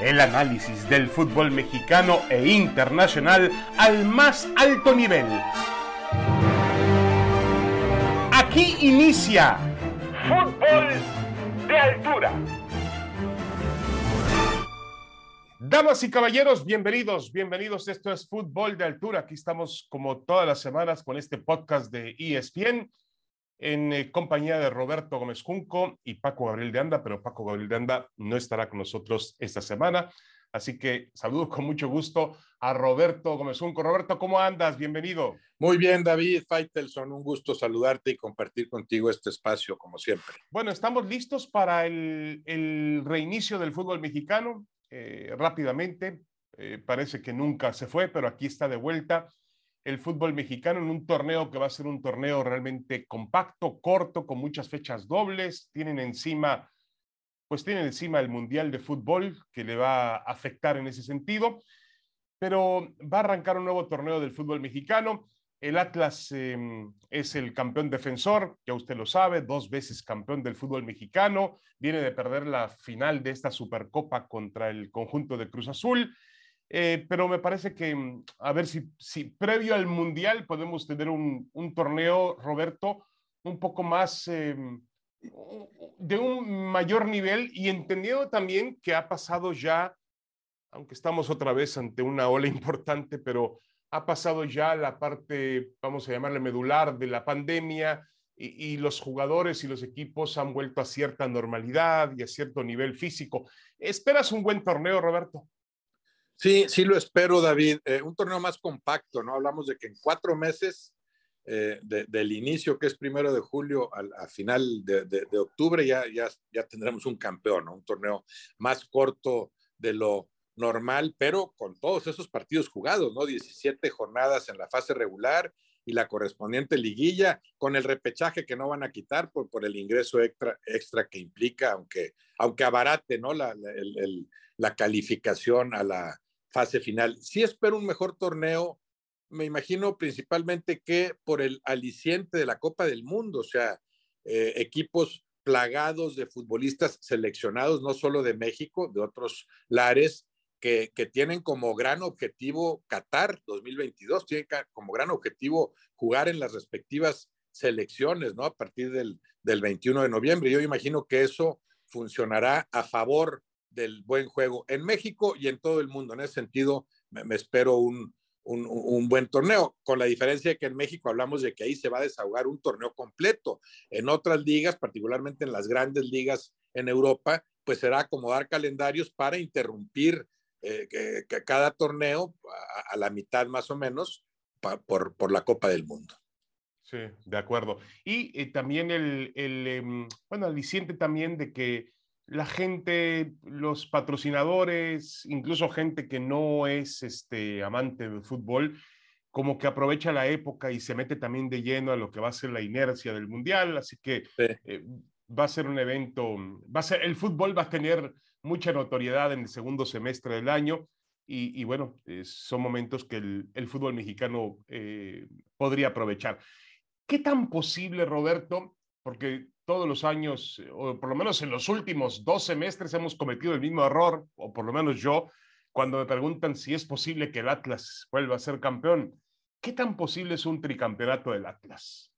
El análisis del fútbol mexicano e internacional al más alto nivel. Aquí inicia Fútbol de Altura. Damas y caballeros, bienvenidos, bienvenidos. Esto es Fútbol de Altura. Aquí estamos como todas las semanas con este podcast de ESPN en eh, compañía de Roberto Gómez Junco y Paco Gabriel de Anda, pero Paco Gabriel de Anda no estará con nosotros esta semana. Así que saludo con mucho gusto a Roberto Gómez Junco. Roberto, ¿cómo andas? Bienvenido. Muy bien, David Faitelson, un gusto saludarte y compartir contigo este espacio, como siempre. Bueno, estamos listos para el, el reinicio del fútbol mexicano. Eh, rápidamente, eh, parece que nunca se fue, pero aquí está de vuelta el fútbol mexicano en un torneo que va a ser un torneo realmente compacto, corto, con muchas fechas dobles. Tienen encima, pues tienen encima el Mundial de Fútbol que le va a afectar en ese sentido, pero va a arrancar un nuevo torneo del fútbol mexicano. El Atlas em, es el campeón defensor, ya usted lo sabe, dos veces campeón del fútbol mexicano, viene de perder la final de esta Supercopa contra el conjunto de Cruz Azul eh, pero me parece que, mm, a ver si, previo al Mundial podemos tener un, torneo, Roberto, un poco más eh, de un mayor nivel y entendiendo también que ha pasado ya, aunque estamos otra vez ante una ola importante, pero ha pasado ya la parte, vamos a llamarle medular de la pandemia y, y los jugadores y los equipos han vuelto a cierta normalidad y a cierto nivel físico. ¿Esperas un buen torneo, Roberto? Sí, sí lo espero, David. Eh, un torneo más compacto, ¿no? Hablamos de que en cuatro meses eh, del inicio, que es primero de julio, al, a final de, octubre, ya, ya, ya tendremos un campeón, ¿no? Un torneo más corto de lo normal, pero con todos esos partidos jugados, ¿no? 17 jornadas en la fase regular y la correspondiente liguilla, con el repechaje que no van a quitar por, por el ingreso extra, extra que implica, aunque, aunque abarate, ¿no? La, la, la calificación a la, fase final. Sí espero un mejor torneo, me imagino principalmente que por el aliciente de la Copa del Mundo, o sea, eh, equipos plagados de futbolistas seleccionados, no solo de México, de otros lares, que, que, tienen como gran objetivo Qatar 2022, tienen como gran objetivo jugar en las respectivas selecciones, ¿no? A partir del, del 21 de noviembre. Yo imagino que eso funcionará a favor del buen juego en México y en todo el mundo. En ese sentido, me, espero un, un, buen torneo, con la diferencia de que en México hablamos de que ahí se va a desahogar un torneo completo. En otras ligas, particularmente en las grandes ligas en Europa, pues será acomodar calendarios para interrumpir eh, que, cada torneo a, la mitad más o menos por, por la Copa del Mundo. Sí, de acuerdo. Y eh, también el, el eh, bueno, aliciente también de que la gente, los patrocinadores, incluso gente que no es este, amante del fútbol, como que aprovecha la época y se mete también de lleno a lo que va a ser la inercia del mundial. Así que sí. eh, va a ser un evento, va a ser, el fútbol va a tener mucha notoriedad en el segundo semestre del año. Y, y bueno, eh, son momentos que el, el fútbol mexicano eh, podría aprovechar. ¿Qué tan posible, Roberto? Porque todos los años, o por lo menos en los últimos dos semestres, hemos cometido el mismo error, o por lo menos yo, cuando me preguntan si es posible que el Atlas vuelva a ser campeón. ¿Qué tan posible es un tricampeonato del Atlas?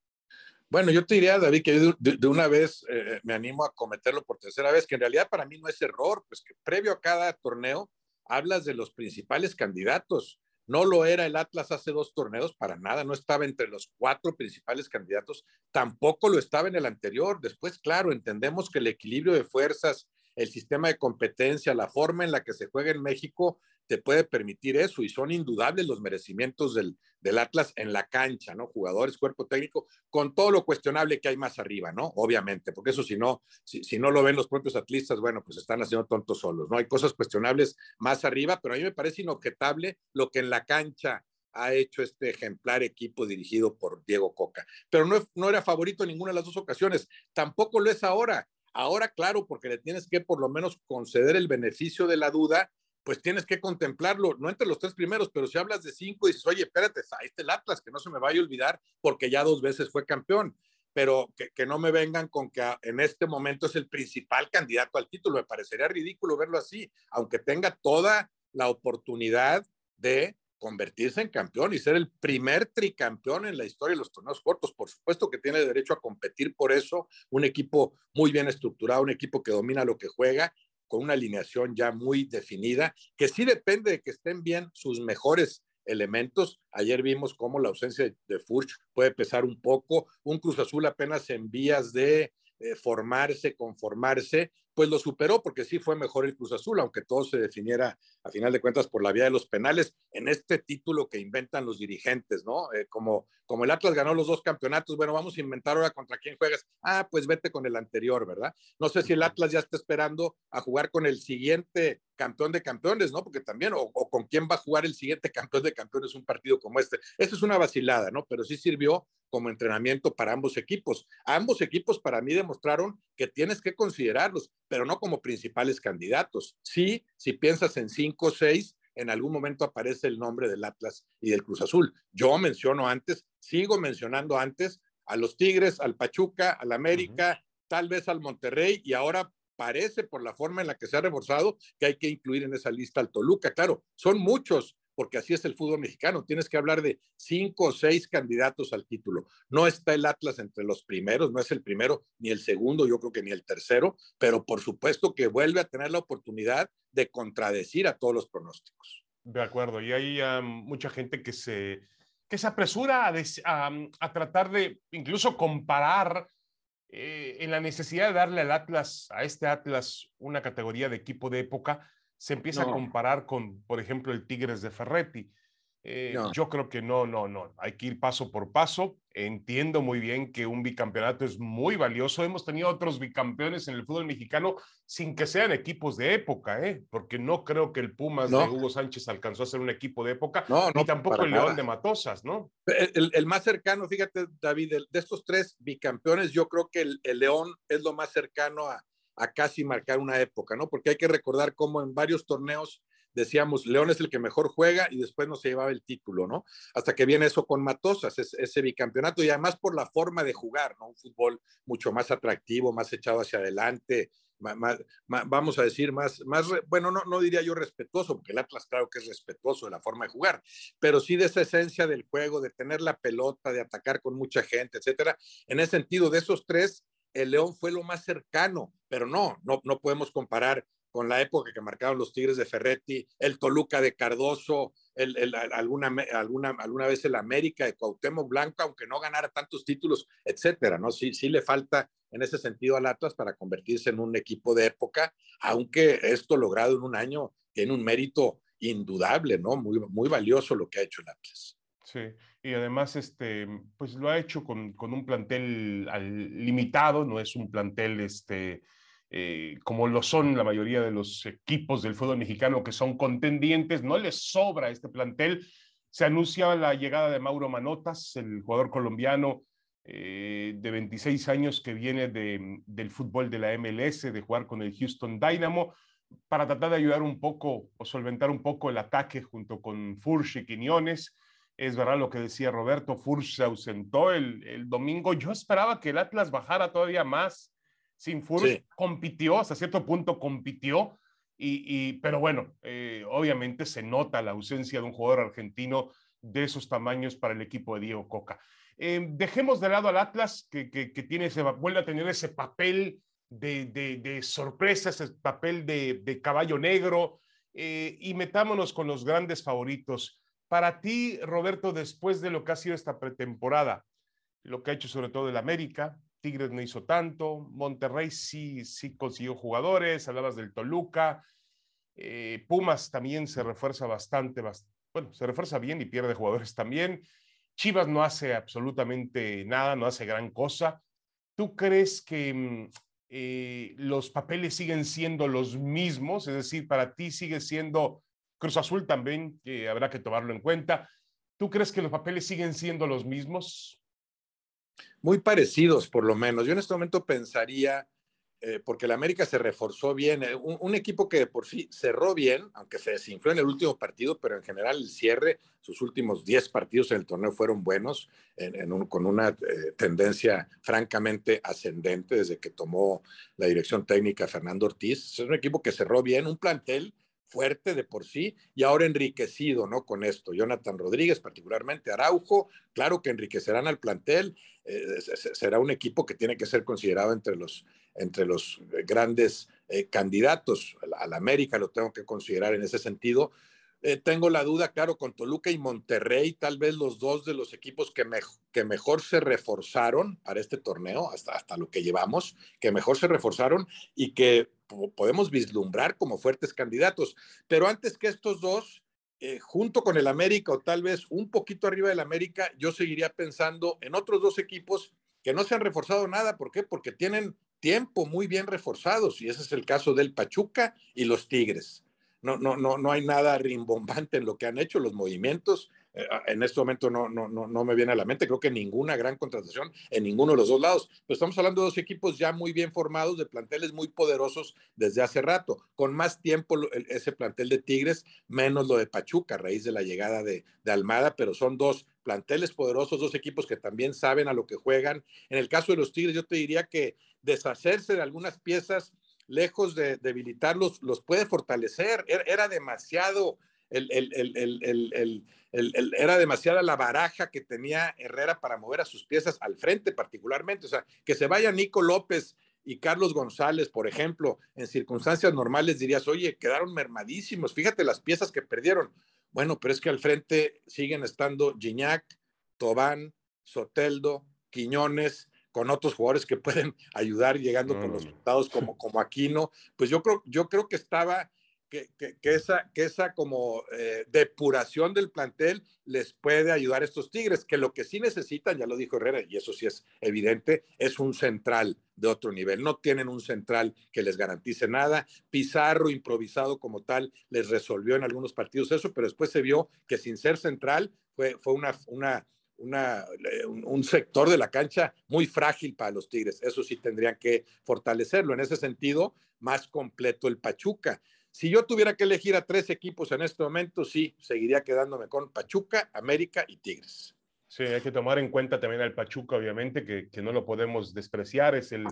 Bueno, yo te diría, David, que de, una vez eh, me animo a cometerlo por tercera vez, que en realidad para mí no es error, pues que previo a cada torneo hablas de los principales candidatos. No lo era el Atlas hace dos torneos, para nada, no estaba entre los cuatro principales candidatos, tampoco lo estaba en el anterior. Después, claro, entendemos que el equilibrio de fuerzas, el sistema de competencia, la forma en la que se juega en México, te puede permitir eso y son indudables los merecimientos del, del, Atlas en la cancha, ¿no? Jugadores, cuerpo técnico, con todo lo cuestionable que hay más arriba, ¿no? Obviamente, porque eso si no, si, si no lo ven los propios atlistas, bueno, pues están haciendo tontos solos, ¿no? Hay cosas cuestionables más arriba, pero a mí me parece inobjetable lo que en la cancha ha hecho este ejemplar equipo dirigido por Diego Coca. Pero no, no era favorito en ninguna de las dos ocasiones, tampoco lo es ahora. Ahora, claro, porque le tienes que por lo menos conceder el beneficio de la duda pues tienes que contemplarlo, no entre los tres primeros, pero si hablas de cinco y dices, oye, espérate, ahí está el Atlas, que no se me vaya a olvidar porque ya dos veces fue campeón. pero que, no me vengan con que en este momento es el principal candidato al título. Me parecería ridículo verlo así, aunque tenga toda la oportunidad de convertirse en campeón y ser el primer tricampeón en la historia de los torneos cortos. Por supuesto que tiene derecho a competir por eso, un equipo muy bien estructurado, un equipo que domina lo que juega, con una alineación ya muy definida, que sí depende de que estén bien sus mejores elementos. Ayer vimos cómo la ausencia de Furch puede pesar un poco, un Cruz Azul apenas en vías de eh, formarse, conformarse, pues lo superó porque sí fue mejor el Cruz Azul, aunque todo se definiera a final de cuentas por la vía de los penales en este título que inventan los dirigentes, ¿no? Eh, como, como el Atlas ganó los dos campeonatos, bueno, vamos a inventar ahora contra quién juegas. Ah, pues vete con el anterior, ¿verdad? No sé si el Atlas ya está esperando a jugar con el siguiente campeón de campeones, ¿no? Porque también, o, o con quién va a jugar el siguiente campeón de campeones un partido como este. Esto es una vacilada, ¿no? Pero sí sirvió como entrenamiento para ambos equipos. Ambos equipos para mí demostraron que tienes que considerarlos pero no como principales candidatos. Sí, si piensas en cinco o seis, en algún momento aparece el nombre del Atlas y del Cruz Azul. Yo menciono antes, sigo mencionando antes a los Tigres, al Pachuca, al América, tal vez al Monterrey y ahora parece por la forma en la que se ha reforzado que hay que incluir en esa lista al Toluca. Claro, son muchos, porque así es el fútbol mexicano. Tienes que hablar de cinco o seis candidatos al título. No está el Atlas entre los primeros, no es el primero ni el segundo, yo creo que ni el tercero, pero por supuesto que vuelve a tener la oportunidad de contradecir a todos los pronósticos. De acuerdo, y hay mucha gente que se, que se apresura a, a, tratar de incluso comparar eh, en la necesidad de darle al Atlas, a este Atlas, una categoría de equipo de época se empieza a comparar con, por ejemplo, el Tigres de Ferretti. Eh, yo creo que no, no, no. Hay que ir paso por paso. Entiendo muy bien que un bicampeonato es muy valioso. Hemos tenido otros bicampeones en el fútbol mexicano sin que sean equipos de época, ¿eh? porque no creo que el Pumas de Hugo Sánchez alcanzó a ser un equipo de época, no, ni tampoco el León de Matosas, ¿no? El, más cercano, fíjate, David, de estos tres bicampeones, yo creo que el León es lo más cercano a, a casi marcar una época, ¿no? Porque hay que recordar cómo en varios torneos decíamos, León es el que mejor juega y después no se llevaba el título, ¿no? Hasta que viene eso con Matosas, ese, bicampeonato, y además por la forma de jugar, ¿no? Un fútbol mucho más atractivo, más echado hacia adelante, vamos a decir, más, más, bueno, no, no diría yo respetuoso, porque el Atlas claro que es respetuoso de la forma de jugar, pero sí de esa esencia del juego, de tener la pelota, de atacar con mucha gente, etcétera. En ese sentido, de esos tres, el León fue lo más cercano, pero no, no, no podemos comparar con la época que marcaron los Tigres de Ferretti, el Toluca de Cardoso, el, alguna, alguna, alguna vez el América de Cuauhtémoc Blanco, aunque no ganara tantos títulos, etcétera, ¿no? Sí, sí le falta en ese sentido al Atlas para convertirse en un equipo de época, aunque esto logrado en un año tiene un mérito indudable, ¿no? Muy, muy valioso lo que ha hecho el Atlas. Sí, y además, este, pues lo ha hecho con, un plantel limitado, no es un plantel, este, eh, como lo son la mayoría de los equipos del fútbol mexicano que son contendientes, no les sobra este plantel. Se anuncia la llegada de Mauro Manotas, el jugador colombiano eh, de 26 años que viene del fútbol de la MLS, de jugar con el Houston Dynamo, para tratar de ayudar un poco o solventar un poco el ataque junto con Furch y Quiñones. Es verdad lo que decía Roberto, Furch se ausentó el, domingo. Yo esperaba que el Atlas bajara todavía más. Sin Furch compitió, hasta cierto punto compitió, y, pero bueno, eh, obviamente se nota la ausencia de un jugador argentino de esos tamaños para el equipo de Diego Coca. Eh, dejemos de lado al Atlas, que, que, tiene ese, vuelve a tener ese papel de, de, sorpresa, ese papel de, caballo negro, eh, y metámonos con los grandes favoritos. Para ti, Roberto, después de lo que ha sido esta pretemporada, lo que ha hecho sobre todo el América, Tigres no hizo tanto, Monterrey sí, sí consiguió jugadores, hablabas del Toluca, eh, Pumas también se refuerza bastante, bueno, se refuerza bien y pierde jugadores también. Chivas no hace absolutamente nada, no hace gran cosa. ¿Tú crees que mm, eh, los papeles siguen siendo los mismos? Es decir, para ti sigue siendo Cruz Azul también, que habrá que tomarlo en cuenta. ¿Tú crees que los papeles siguen siendo los mismos? Muy parecidos, por lo menos. Yo en este momento pensaría eh, porque el América se reforzó bien, eh, un, equipo que por sí cerró bien, aunque se desinfló en el último partido, pero en general el cierre, sus últimos 10 partidos en el torneo fueron buenos, con una eh, tendencia francamente ascendente desde que tomó la dirección técnica Fernando Ortiz. Es un equipo que cerró bien, un plantel fuerte de por sí y ahora enriquecido, ¿no? Con esto. Jonathan Rodríguez, particularmente Araujo, claro que enriquecerán al plantel. será un equipo que tiene que ser considerado entre los entre los grandes eh, candidatos. Al, América lo tengo que considerar en ese sentido. Eh, tengo la duda, claro, con Toluca y Monterrey, tal vez los dos de los equipos que, mejor se reforzaron para este torneo, hasta, hasta lo que llevamos, que mejor se reforzaron y que podemos vislumbrar como fuertes candidatos. Pero antes que estos dos, eh, junto con el América o tal vez un poquito arriba del América, yo seguiría pensando en otros dos equipos que no se han reforzado nada. ¿Por qué? Porque tienen tiempo muy bien reforzados y ese es el caso del Pachuca y los Tigres. No, no, no, no hay nada rimbombante en lo que han hecho los movimientos. Eh, ah, en este momento no, no, no, no me viene a la mente, creo que ninguna gran contratación en ninguno de los dos lados. Pero estamos hablando de dos equipos ya muy bien formados, de planteles muy poderosos desde hace rato, con más tiempo ese plantel de Tigres, menos lo de Pachuca a raíz de la llegada de, de Almada, pero son dos planteles poderosos, dos equipos que también saben a lo que juegan. En el caso de los Tigres, yo te diría que deshacerse de algunas piezas, lejos de debilitarlos, los puede fortalecer. Er, era demasiado, el, era demasiada la baraja que tenía Herrera para mover a sus piezas al frente particularmente. O sea, que se vaya Nico López y Carlos González, por ejemplo, en circunstancias normales dirías, oye, quedaron mermadísimos, fíjate las piezas que perdieron. Bueno, pero es que al frente siguen estando Gignac, Tobán, Soteldo, Quiñones, con otros jugadores que pueden ayudar llegando con los resultados como, como Aquino, pues yo creo, yo creo que estaba, que, que, esa, que esa como eh, depuración del plantel les puede ayudar a estos Tigres, que lo que sí necesitan, ya lo dijo Herrera, y eso sí es evidente, es un central de otro nivel. No tienen un central que les garantice nada. Pizarro, improvisado como tal, les resolvió en algunos partidos eso, pero después se vio que sin ser central fue, fue una, una una, un sector de la cancha muy frágil para los Tigres. Eso sí tendrían que fortalecerlo. En ese sentido, más completo el Pachuca. Si yo tuviera que elegir a tres equipos en este momento, sí, seguiría quedándome con Pachuca, América y Tigres. Sí, hay que tomar en cuenta también al Pachuca, obviamente, que, no lo podemos despreciar. Es el,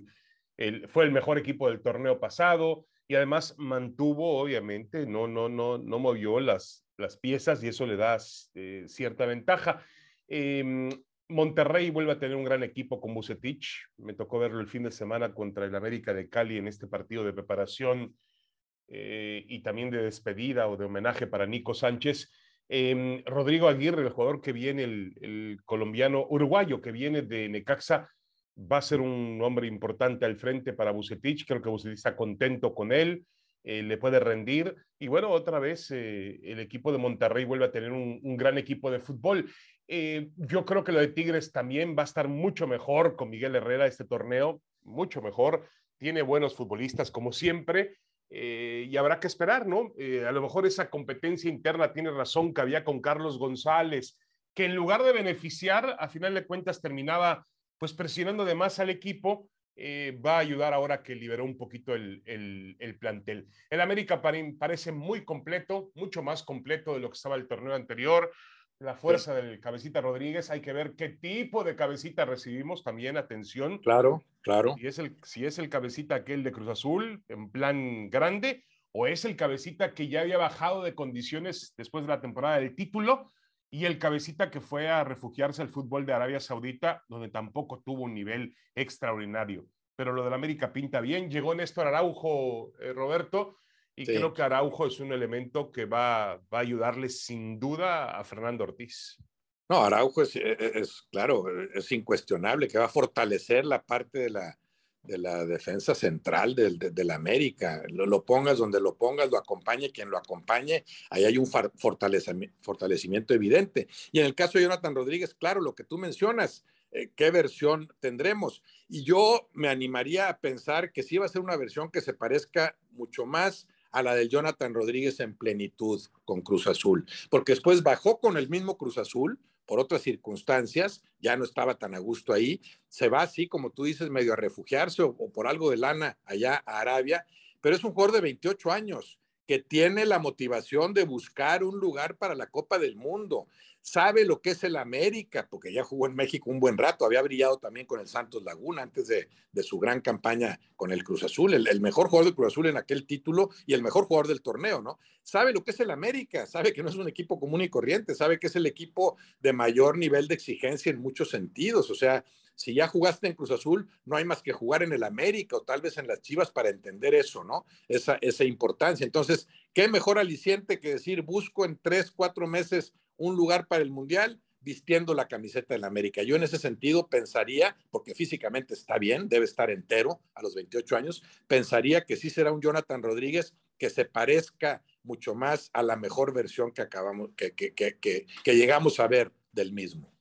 fue el mejor equipo del torneo pasado y además mantuvo, obviamente, no, no, no, no movió las, las piezas y eso le da eh, cierta ventaja. Em, Monterrey vuelve a tener un gran equipo con Bucetich. Me tocó verlo el fin de semana contra el América de Cali en este partido de preparación eh, y también de despedida o de homenaje para Nico Sánchez. Em, Rodrigo Aguirre, el jugador que viene, el, colombiano uruguayo que viene de Necaxa, va a ser un hombre importante al frente para Bucetich. Creo que Bucetich está contento con él. Eh, le puede rendir. Y bueno, otra vez eh, el equipo de Monterrey vuelve a tener un, un gran equipo de fútbol. Eh, yo creo que lo de Tigres también va a estar mucho mejor con Miguel Herrera este torneo, mucho mejor. Tiene buenos futbolistas como siempre eh, y habrá que esperar, ¿no? Eh, a lo mejor esa competencia interna tiene razón que había con Carlos González, que en lugar de beneficiar, a final de cuentas terminaba pues presionando de más al equipo. va a ayudar ahora que liberó un poquito el, el plantel. El América parece muy completo, mucho más completo de lo que estaba el torneo anterior la fuerza del cabecita Rodríguez. Hay que ver qué tipo de cabecita recibimos también, atención. Claro, claro. Si es el, si es el cabecita aquel de Cruz Azul en plan grande o es el cabecita que ya había bajado de condiciones después de la temporada del título y el cabecita que fue a refugiarse al fútbol de Arabia Saudita, donde tampoco tuvo un nivel extraordinario. Pero lo del América pinta bien. Llegó Néstor Araujo, eh, Roberto, y creo que Araujo es un elemento que va, va a ayudarle sin duda a Fernando Ortiz. No, Araujo es, e, e, es, claro, es incuestionable que va a fortalecer la parte de la, de la defensa central del, de, la América. Lo, lo, pongas donde lo pongas, lo acompañe quien lo acompañe, ahí hay un fortalecimiento evidente. Y en el caso de Jonathan Rodríguez, claro, lo que tú mencionas, eh, qué versión tendremos. Y yo me animaría a pensar que sí va a ser una versión que se parezca mucho más a la de Jonathan Rodríguez en plenitud con Cruz Azul, porque después bajó con el mismo Cruz Azul, por otras circunstancias, ya no estaba tan a gusto ahí, se va así, como tú dices, medio a refugiarse o, o por algo de lana allá a Arabia, pero es un jugador de 28 años que tiene la motivación de buscar un lugar para la Copa del Mundo, sabe lo que es el América, porque ya jugó en México un buen rato, había brillado también con el Santos Laguna antes de, su gran campaña con el Cruz Azul, el, mejor jugador del Cruz Azul en aquel título y el mejor jugador del torneo, ¿no? Sabe lo que es el América, sabe que no es un equipo común y corriente, sabe que es el equipo de mayor nivel de exigencia en muchos sentidos, o sea, si ya jugaste en Cruz Azul, no hay más que jugar en el América o tal vez en las Chivas para entender eso, ¿no? Esa, esa importancia. Entonces, ¿qué mejor aliciente que decir, busco en tres, cuatro meses un lugar para el Mundial? vistiendo la camiseta del América. Yo en ese sentido pensaría, porque físicamente está bien, debe estar entero a los 28 años, pensaría que sí será un Jonathan Rodríguez que se parezca mucho más a la mejor versión que acabamos, que, que, que, que llegamos a ver del mismo.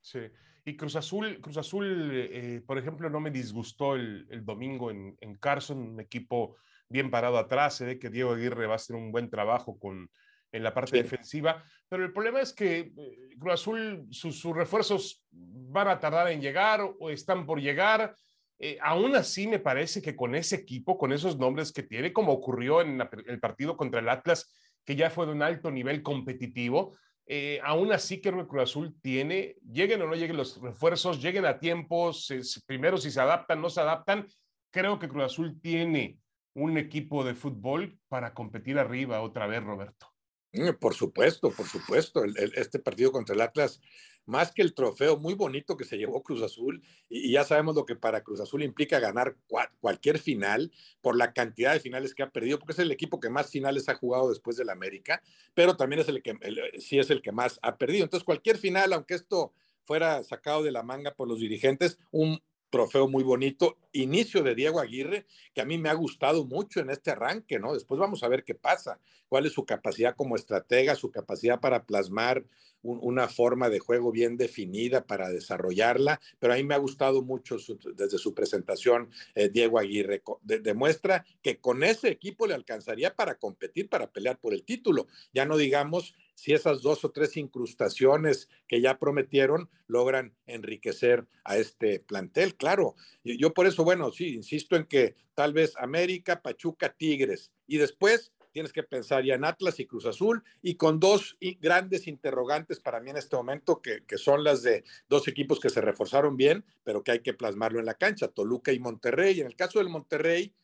Sí. Y Cruz Azul, Cruz Azul eh, por ejemplo, no me disgustó el, domingo en, Carson, un equipo bien parado atrás. Se ve que Diego Aguirre va a hacer un buen trabajo con, en la parte defensiva, pero el problema es que eh, Cruz Azul, sus, refuerzos van a tardar en llegar o están por llegar. Eh, aún así, me parece que con ese equipo, con esos nombres que tiene, como ocurrió en el partido contra el Atlas, que ya fue de un alto nivel competitivo, eh, aún así que Cruz Azul tiene, lleguen o no lleguen los refuerzos, lleguen a tiempos, primero si se adaptan, no se adaptan, creo que Cruz Azul tiene un equipo de fútbol para competir arriba otra vez, Roberto. Mm, por supuesto, por supuesto. este partido contra el Atlas más que el trofeo muy bonito que se llevó Cruz Azul, y, ya sabemos lo que para Cruz Azul implica ganar cualquier final por la cantidad de finales que ha perdido, porque es el equipo que más finales ha jugado después del América, pero también es el que sí es el que más ha perdido. Entonces, cualquier final, aunque esto fuera sacado de la manga por los dirigentes, un trofeo muy bonito, inicio de Diego Aguirre, que a mí me ha gustado mucho en este arranque, ¿no? Después vamos a ver qué pasa, cuál es su capacidad como estratega, su capacidad para plasmar una forma de juego bien definida para desarrollarla, pero a mí me ha gustado mucho desde su presentación eh, Diego Aguirre. demuestra que con ese equipo le alcanzaría para competir, para pelear por el título. Ya no digamos si esas dos o tres incrustaciones que ya prometieron logran enriquecer a este plantel. Claro, yo por eso, bueno, sí, insisto en que tal vez América, Pachuca, Tigres y después tienes que pensar ya en Atlas y Cruz Azul y con dos grandes interrogantes para mí en este momento, que, son las de dos equipos que se reforzaron bien, pero que hay que plasmarlo en la cancha, Toluca y Monterrey. En el caso del Monterrey,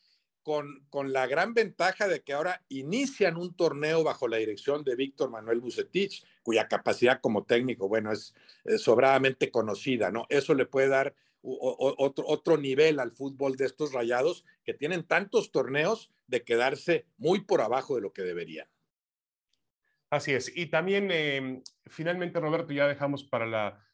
con, con, la gran ventaja de que ahora inician un torneo bajo la dirección de Víctor Manuel Bucetich, cuya capacidad como técnico, bueno, es, sobradamente conocida, ¿no? Eso le puede dar otro, otro nivel al fútbol de estos rayados que tienen tantos torneos de quedarse muy por abajo de lo que deberían. Así es. Y también, em, finalmente, Roberto, ya dejamos para la,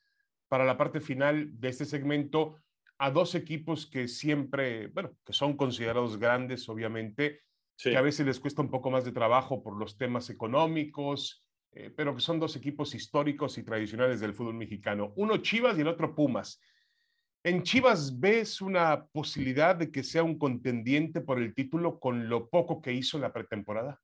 para la parte final de este segmento a dos equipos que siempre, bueno, que son considerados grandes, obviamente, que a veces les cuesta un poco más de trabajo por los temas económicos, eh, pero que son dos equipos históricos y tradicionales del fútbol mexicano. Uno Chivas y el otro Pumas. ¿En Chivas ves una posibilidad de que sea un contendiente por el título con lo poco que hizo en la pretemporada?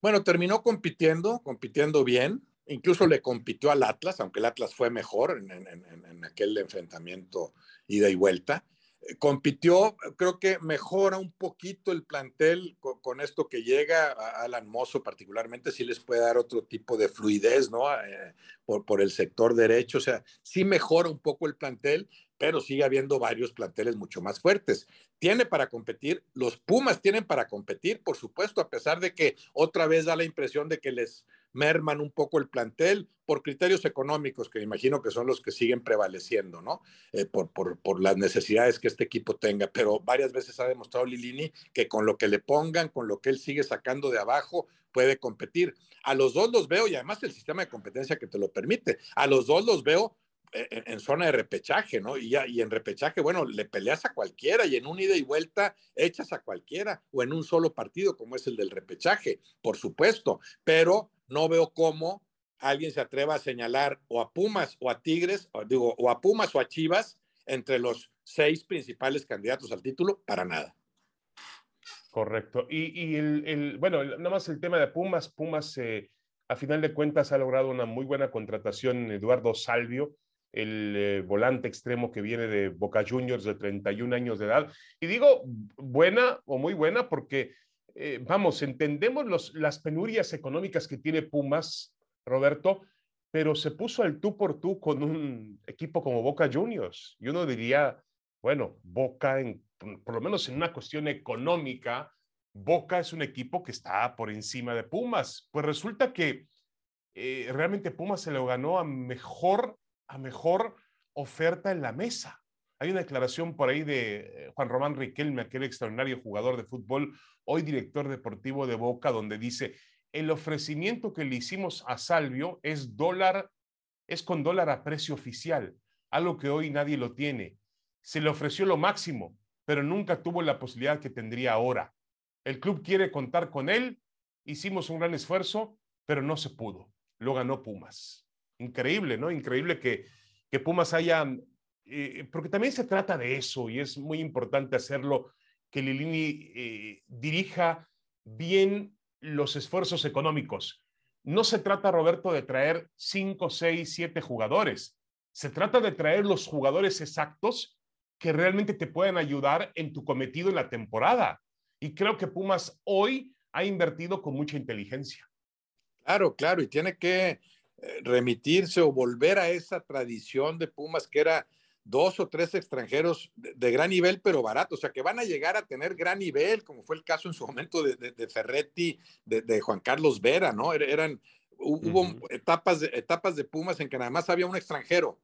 Bueno, terminó compitiendo, compitiendo bien. Incluso le compitió al Atlas, aunque el Atlas fue mejor en, aquel enfrentamiento ida y vuelta. Eh, compitió, creo que mejora un poquito el plantel con, esto que llega a Alan Mozo particularmente, sí les puede dar otro tipo de fluidez, ¿no? Eh, por, por el sector derecho, o sea, sí mejora un poco el plantel, pero sigue habiendo varios planteles mucho más fuertes. Tiene para competir, los Pumas tienen para competir, por supuesto, a pesar de que otra vez da la impresión de que les merman un poco el plantel por criterios económicos, que imagino que son los que siguen prevaleciendo, ¿no? Eh, por, por, por, las necesidades que este equipo tenga. Pero varias veces ha demostrado Lilini que con lo que le pongan, con lo que él sigue sacando de abajo, puede competir. A los dos los veo, y además el sistema de competencia que te lo permite, a los dos los veo en, zona de repechaje, ¿no? Y, y en repechaje, bueno, le peleas a cualquiera y en un ida y vuelta echas a cualquiera o en un solo partido como es el del repechaje, por supuesto, pero no veo cómo alguien se atreva a señalar o a Pumas o a Tigres, o, digo, o a Pumas o a Chivas entre los seis principales candidatos al título, para nada. Correcto. Y, el, bueno, nada más el tema de Pumas, Pumas eh, A final de cuentas ha logrado una muy buena contratación Eduardo Salvio, el eh, volante extremo que viene de Boca Juniors de 31 años de edad. Y digo buena o muy buena porque, eh, vamos, entendemos los, las penurias económicas que tiene Pumas, Roberto, pero se puso al tú por tú con un equipo como Boca Juniors. Y uno diría, bueno, Boca, en, por lo menos en una cuestión económica, Boca es un equipo que está por encima de Pumas. Pues resulta que eh, realmente Pumas se lo ganó a mejor, a mejor oferta en la mesa. Hay una declaración por ahí de eh, Juan Román Riquelme, aquel extraordinario jugador de fútbol, hoy director deportivo de Boca, donde dice, el ofrecimiento que le hicimos a Salvio es dólar, es con dólar a precio oficial, algo que hoy nadie lo tiene. Se le ofreció lo máximo, pero nunca tuvo la posibilidad que tendría ahora. El club quiere contar con él. Hicimos un gran esfuerzo, pero no se pudo. Lo ganó Pumas. Increíble, ¿no? Increíble que, que Pumas haya, eh, porque también se trata de eso y es muy importante hacerlo, que Lilini eh, dirija bien los esfuerzos económicos. No se trata, Roberto, de traer cinco, seis, siete jugadores. Se trata de traer los jugadores exactos que realmente te puedan ayudar en tu cometido en la temporada. Y creo que Pumas hoy ha invertido con mucha inteligencia. Claro, claro, y tiene que eh, remitirse o volver a esa tradición de Pumas que era dos o tres extranjeros de, gran nivel, pero barato, o sea, que van a llegar a tener gran nivel, como fue el caso en su momento de, Ferretti, de, Juan Carlos Vera, ¿no? Er, eran, hubo etapas, de, etapas de Pumas en que nada más había un extranjero,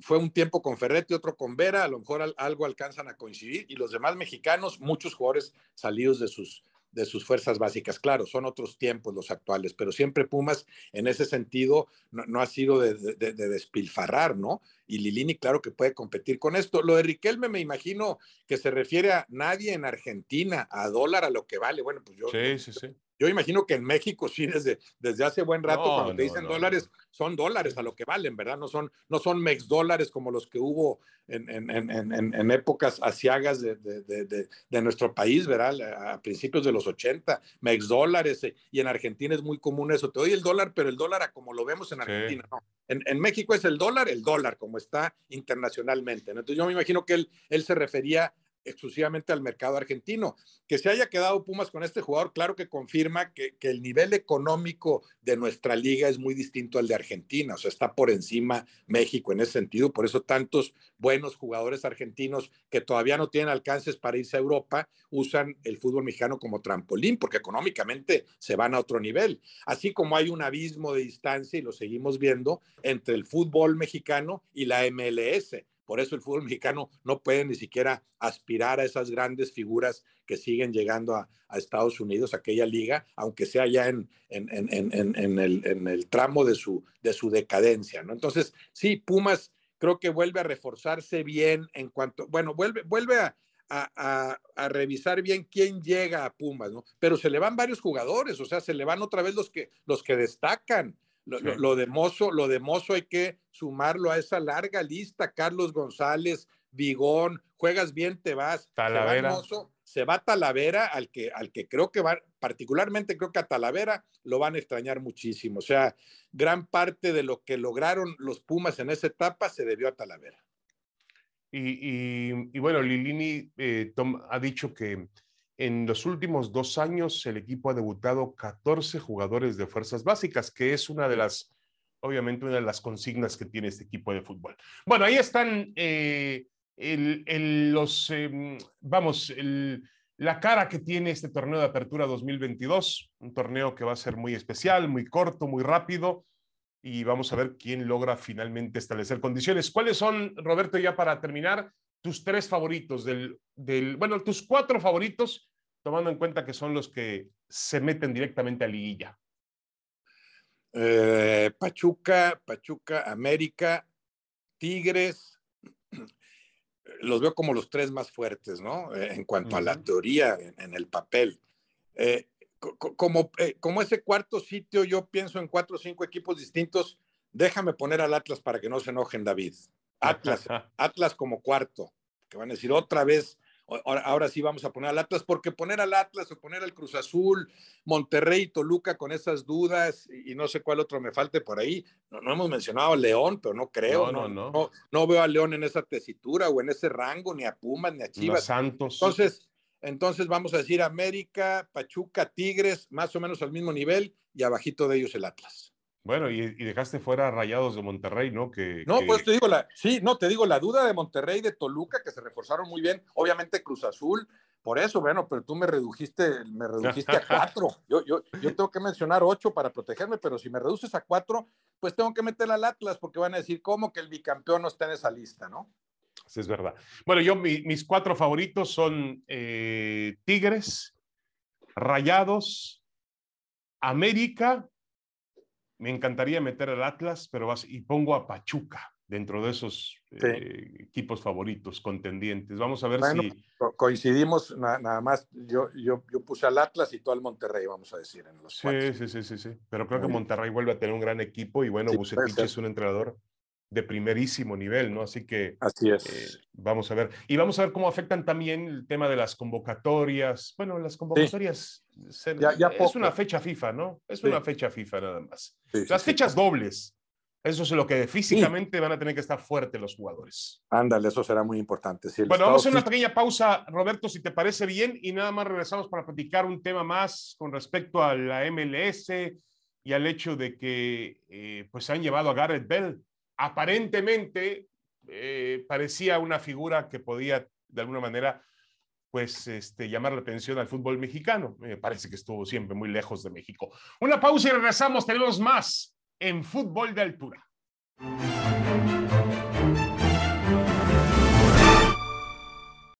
fue un tiempo con Ferretti, otro con Vera, a lo mejor algo alcanzan a coincidir, y los demás mexicanos, muchos jugadores salidos de sus, de sus fuerzas básicas. Claro, son otros tiempos los actuales, pero siempre Pumas en ese sentido no, ha sido de, despilfarrar, ¿no? Y Lilini, claro que puede competir con esto. Lo de Riquelme me imagino que se refiere a nadie en Argentina, a dólar, a lo que vale. Bueno, pues yo, sí, sí, sí. Yo imagino que en México sí, desde, desde hace buen rato, cuando te dicen dólares, son dólares a lo que valen, ¿verdad? No son, no son mex dólares como los que hubo en, en, en, en épocas asiagas de, de, de, nuestro país, ¿verdad? A principios de los 80, mex dólares, y en Argentina es muy común eso. Te doy el dólar, pero el dólar a como lo vemos en Argentina, no. En, México es el dólar, el dólar, como está internacionalmente. Entonces yo me imagino que él, él se refería exclusivamente al mercado argentino. Que se haya quedado Pumas con este jugador, claro que confirma que, el nivel económico de nuestra liga es muy distinto al de Argentina, o sea, está por encima México en ese sentido, por eso tantos buenos jugadores argentinos que todavía no tienen alcances para irse a Europa usan el fútbol mexicano como trampolín, porque económicamente se van a otro nivel. Así como hay un abismo de distancia, y lo seguimos viendo, entre el fútbol mexicano y la MLS por eso el fútbol mexicano no puede ni siquiera aspirar a esas grandes figuras que siguen llegando a, Estados Unidos, a aquella liga, aunque sea ya en, el, tramo de su, de su decadencia. ¿no? Entonces, sí, Pumas creo que vuelve a reforzarse bien en cuanto, bueno, vuelve, vuelve a, a, revisar bien quién llega a Pumas, ¿no? Pero se le van varios jugadores, o sea, se le van otra vez los que, los que destacan. Lo, de Mozo, lo de Mozo hay que sumarlo a esa larga lista. Carlos González, Vigón, juegas bien, te vas. Talavera. Se va, Talavera, al que, al que creo que va, particularmente creo que a Talavera lo van a extrañar muchísimo. O sea, gran parte de lo que lograron los Pumas en esa etapa se debió a Talavera. Y, bueno, Lilini eh, ha dicho que en los últimos dos años, el equipo ha debutado 14 jugadores de fuerzas básicas, que es una de las, obviamente, una de las consignas que tiene este equipo de fútbol. Bueno, ahí están eh, los, em, vamos, la cara que tiene este torneo de apertura 2022, un torneo que va a ser muy especial, muy corto, muy rápido, y vamos a ver quién logra finalmente establecer condiciones. ¿Cuáles son, Roberto, ya para terminar, tus tres favoritos del, del bueno, tus cuatro favoritos tomando en cuenta que son los que se meten directamente a liguilla? Eh, Pachuca, Pachuca, América, Tigres, los veo como los tres más fuertes, ¿no? Eh, en cuanto a la teoría, en, el papel. Eh, como, como ese cuarto sitio, yo pienso en cuatro o cinco equipos distintos. Déjame poner al Atlas para que no se enojen, David. Atlas, Atlas como cuarto, que van a decir otra vez ahora, sí vamos a poner al Atlas, porque poner al Atlas o poner al Cruz Azul, Monterrey, Toluca con esas dudas y, no sé cuál otro me falte por ahí. No, hemos mencionado a León, pero no creo. No, no, no. No, veo a León en esa tesitura o en ese rango, ni a Pumas, ni a Chivas. Santos. Entonces, entonces vamos a decir América, Pachuca, Tigres, más o menos al mismo nivel y abajito de ellos el Atlas. Bueno, y, dejaste fuera Rayados de Monterrey, ¿no? Que, no, pues te digo la, sí, no, te digo la duda de Monterrey, de Toluca, que se reforzaron muy bien, obviamente Cruz Azul, por eso, bueno, pero tú me redujiste, me redujiste a cuatro. Yo, yo, yo tengo que mencionar ocho para protegerme, pero si me reduces a cuatro, pues tengo que meter al Atlas, porque van a decir, ¿cómo que el bicampeón no está en esa lista, no? Sí, es verdad. Bueno, yo, mis cuatro favoritos son eh, Tigres, Rayados, América me encantaría meter al Atlas, pero vas, y pongo a Pachuca dentro de esos eh, equipos favoritos, contendientes. Vamos a ver si... Coincidimos nada más, yo, yo, yo puse al Atlas y todo al Monterrey, vamos a decir, en los sí, sí, sí, sí, sí, pero creo que Monterrey vuelve a tener un gran equipo y bueno, Bucetich es un entrenador de primerísimo nivel, ¿no? Así que Así es. Eh, vamos a ver. Y vamos a ver cómo afectan también el tema de las convocatorias. Bueno, las convocatorias es una fecha FIFA, ¿no? Es una fecha FIFA nada más. las fechas dobles. Eso es lo que físicamente van a tener que estar fuertes los jugadores. Ándale, eso será muy importante. bueno, vamos a hacer una pequeña pausa, Roberto, si te parece bien, y nada más regresamos para platicar un tema más con respecto a la MLS y al hecho de que eh, pues han llevado a Gareth Bell aparentemente eh, parecía una figura que podía de alguna manera pues este, llamar la atención al fútbol mexicano. Me parece que estuvo siempre muy lejos de México. Una pausa y regresamos. Tenemos más en fútbol de altura.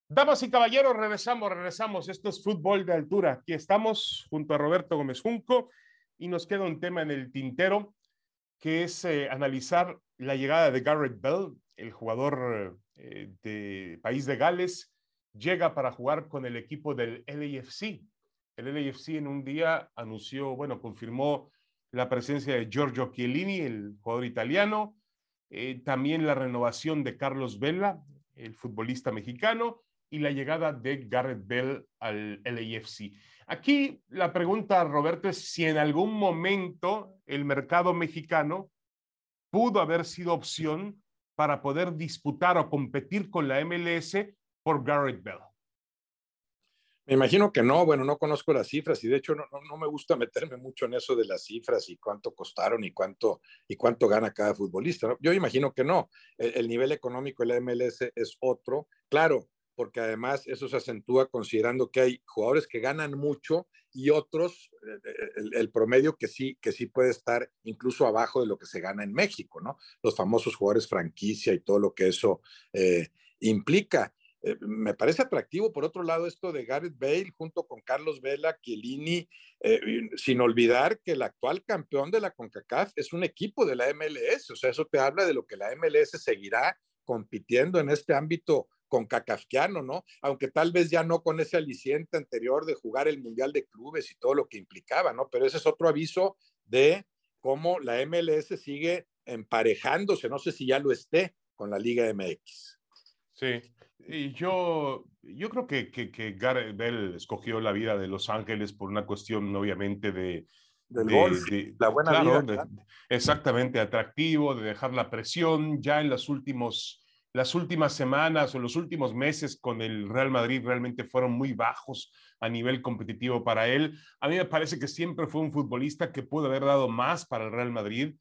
Damas y caballeros, regresamos, regresamos. Esto es fútbol de altura. Aquí estamos junto a Roberto Gómez Junco y nos queda un tema en el tintero que es eh, analizar la llegada de Garrett Bell, el jugador eh, de País de Gales, llega para jugar con el equipo del LAFC. El LAFC en un día anunció, bueno, confirmó la presencia de Giorgio Chiellini, el jugador italiano, eh, también la renovación de Carlos Vela, el futbolista mexicano, y la llegada de Garrett Bell al LAFC. Aquí la pregunta, Roberto, es si en algún momento el mercado mexicano pudo haber sido opción para poder disputar o competir con la MLS por Garrett Bell. Me imagino que no, bueno, no conozco las cifras y de hecho no, no, me gusta meterme mucho en eso de las cifras y cuánto costaron y cuánto, y cuánto gana cada futbolista. Yo imagino que no. El, el, nivel económico de la MLS es otro. Claro, porque además eso se acentúa considerando que hay jugadores que ganan mucho y otros, eh, el, promedio que sí, que sí puede estar incluso abajo de lo que se gana en México, ¿no? Los famosos jugadores franquicia y todo lo que eso eh, implica. Eh, me parece atractivo, por otro lado, esto de Gareth Bale junto con Carlos Vela, Chiellini, sin olvidar que el actual campeón de la CONCACAF es un equipo de la MLS, o sea, eso te habla de lo que la MLS seguirá compitiendo en este ámbito con Kafkiano, ¿no? Aunque tal vez ya no con ese aliciente anterior de jugar el Mundial de Clubes y todo lo que implicaba, ¿no? Pero ese es otro aviso de cómo la MLS sigue emparejándose, no sé si ya lo esté, con la Liga MX. Sí, y yo, yo creo que, que, que Gareth Bell escogió la vida de Los Ángeles por una cuestión, obviamente, de, del golf, la buena vida. exactamente, atractivo, de dejar la presión. Ya en los últimos las últimas semanas o los últimos meses con el Real Madrid realmente fueron muy bajos a nivel competitivo para él. A mí me parece que siempre fue un futbolista que pudo haber dado más para el Real Madrid,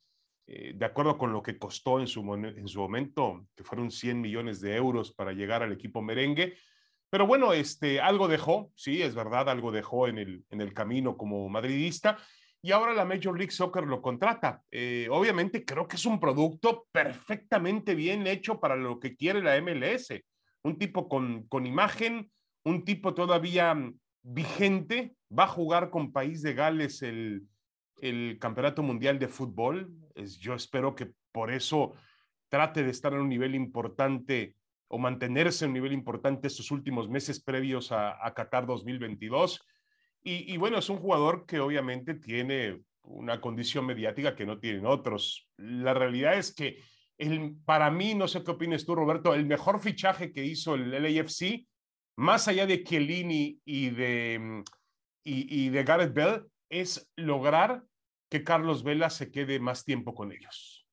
eh, de acuerdo con lo que costó en su, en su momento, que fueron 100 millones de euros para llegar al equipo merengue. Pero bueno, este, algo dejó, sí, es verdad, algo dejó en el, en el camino como madridista y ahora la Major League Soccer lo contrata. Eh, obviamente creo que es un producto perfectamente bien hecho para lo que quiere la MLS. Un tipo con, con imagen, un tipo todavía vigente, va a jugar con País de Gales el, el Campeonato Mundial de Fútbol. Yo espero que por eso trate de estar en un nivel importante o mantenerse en un nivel importante estos últimos meses previos a, a Qatar 2022 y, bueno, es un jugador que obviamente tiene una condición mediática que no tienen otros. La realidad es que el, para mí, no sé qué opinas tú, Roberto, el mejor fichaje que hizo el LAFC, más allá de Chiellini y de, y, y de Gareth Bell, es lograr que Carlos Vela se quede más tiempo con ellos.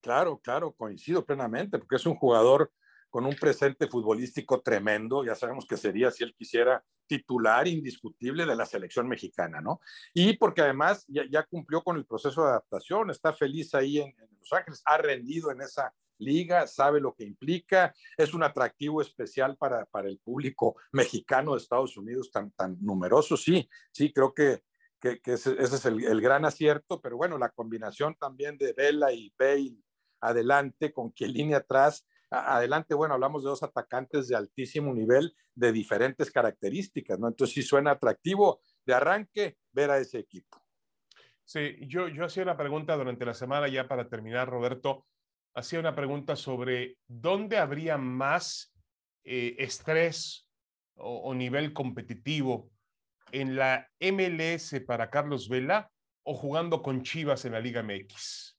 Claro, claro, coincido plenamente, porque es un jugador con un presente futbolístico tremendo, ya sabemos que sería si él quisiera titular indiscutible de la selección mexicana, ¿no? Y porque además ya, cumplió con el proceso de adaptación, está feliz ahí en, Los Ángeles, ha rendido en esa liga, sabe lo que implica, es un atractivo especial para, para el público mexicano de Estados Unidos tan, tan numeroso, sí, sí, creo que, que, ese, es el, el, gran acierto, pero bueno, la combinación también de Vela y Bale adelante, con Chiellini atrás, adelante, bueno, hablamos de dos atacantes de altísimo nivel, de diferentes características, ¿no? Entonces sí suena atractivo de arranque ver a ese equipo. Sí, yo, yo hacía una pregunta durante la semana ya para terminar, Roberto, hacía una pregunta sobre dónde habría más eh, estrés o, o nivel competitivo en la MLS para Carlos Vela o jugando con Chivas en la Liga MX.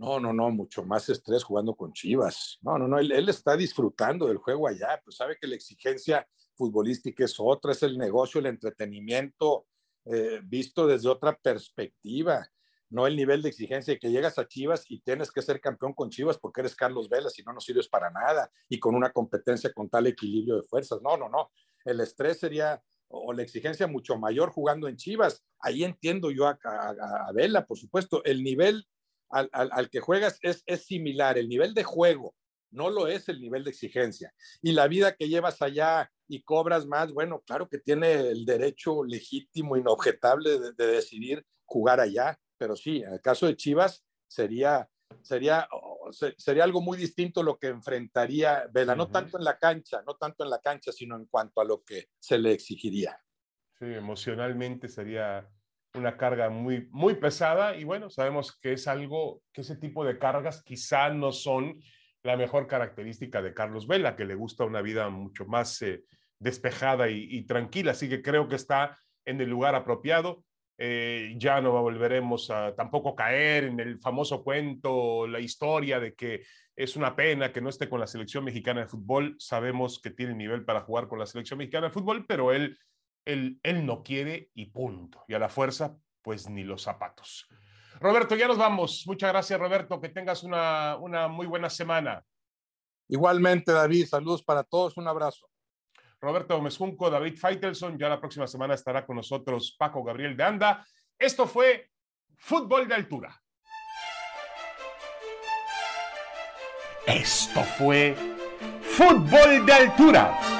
No, no, no, mucho más estrés jugando con Chivas. No, no, no, él, está disfrutando del juego allá, pues sabe que la exigencia futbolística es otra, es el negocio, el entretenimiento eh, visto desde otra perspectiva, no el nivel de exigencia que llegas a Chivas y tienes que ser campeón con Chivas porque eres Carlos Vela, si no, no sirves para nada y con una competencia con tal equilibrio de fuerzas. No, no, no, el estrés sería o la exigencia mucho mayor jugando en Chivas. Ahí entiendo yo a, a Vela, por supuesto, el nivel al, que juegas es, es similar, el nivel de juego no lo es el nivel de exigencia. Y la vida que llevas allá y cobras más, bueno, claro que tiene el derecho legítimo, inobjetable de, decidir jugar allá, pero sí, en el caso de Chivas sería, sería, sería algo muy distinto lo que enfrentaría Vela, no tanto en la cancha, no tanto en la cancha, sino en cuanto a lo que se le exigiría. Sí, emocionalmente sería una carga muy, muy pesada y bueno, sabemos que es algo, que ese tipo de cargas quizá no son la mejor característica de Carlos Vela, que le gusta una vida mucho más eh, despejada y, tranquila, así que creo que está en el lugar apropiado. Eh, ya no volveremos a tampoco caer en el famoso cuento, la historia de que es una pena que no esté con la selección mexicana de fútbol. Sabemos que tiene nivel para jugar con la selección mexicana de fútbol, pero él él, no quiere y punto. Y a la fuerza, pues ni los zapatos. Roberto, ya nos vamos. Muchas gracias, Roberto. Que tengas una, una muy buena semana. Igualmente, David. Saludos para todos. Un abrazo. Roberto Mezcunco, David Feitelson. Ya la próxima semana estará con nosotros Paco Gabriel de Anda. Esto fue Fútbol de Altura. Esto fue Fútbol de Altura